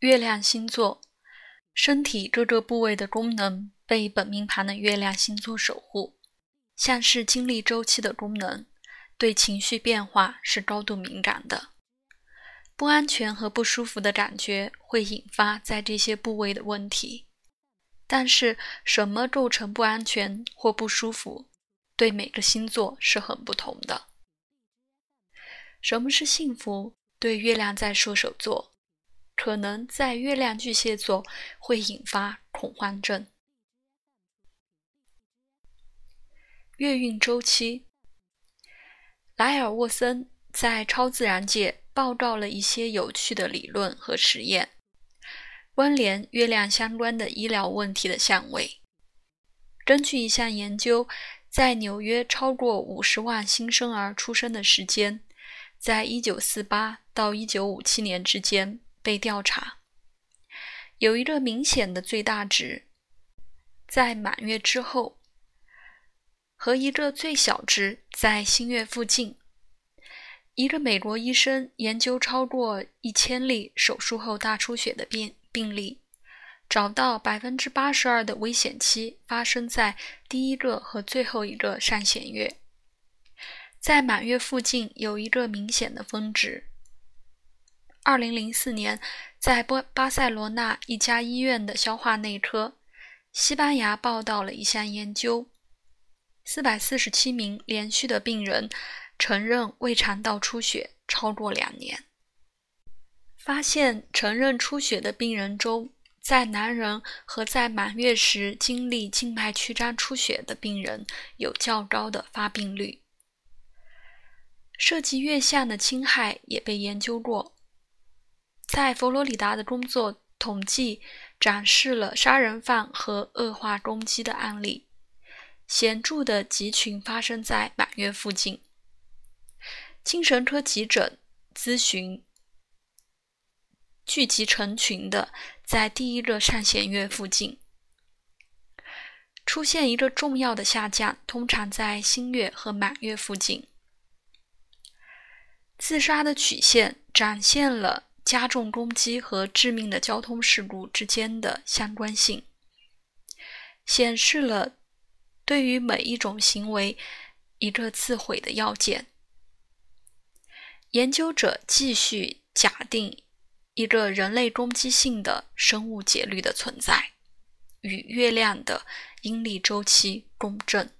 月亮星座，身体各个部位的功能被本命盘的月亮星座守护，像是经历周期的功能，对情绪变化是高度敏感的。不安全和不舒服的感觉会引发在这些部位的问题，但是什么构成不安全或不舒服，对每个星座是很不同的。什么是幸福？对月亮在射手座，可能在月亮巨蟹座会引发恐慌症。月运周期，莱尔沃森在超自然界报告了一些有趣的理论和实验，关联月亮相关的医疗问题的相位。根据一项研究，在纽约超过五十万新生儿出生的时间。在一九四八到一九五七年之间被调查，有一个明显的最大值，在满月之后，和一个最小值在新月附近。一个美国医生研究超过一千例手术后大出血的病病例，找到百分之八十二的危险期发生在第一个和最后一个上弦月。在满月附近有一个明显的峰值。二零零四年，在波巴塞罗那一家医院的消化内科，西班牙报道了一项研究：四百四十七名连续的病人承认胃肠道出血超过两年。发现承认出血的病人中，在男人和在满月时经历静脉曲张出血的病人有较高的发病率。涉及月相的侵害也被研究过，在佛罗里达的工作统计展示了杀人犯和恶化攻击的案例，显著的集群发生在满月附近。精神科急诊咨询聚集成群的在第一个上弦月附近，出现一个重要的下降，通常在新月和满月附近。自杀的曲线展现了加重攻击和致命的交通事故之间的相关性，显示了对于每一种行为一个自毁的要件。研究者继续假定一个人类攻击性的生物节律的存在，与月亮的阴历周期共振。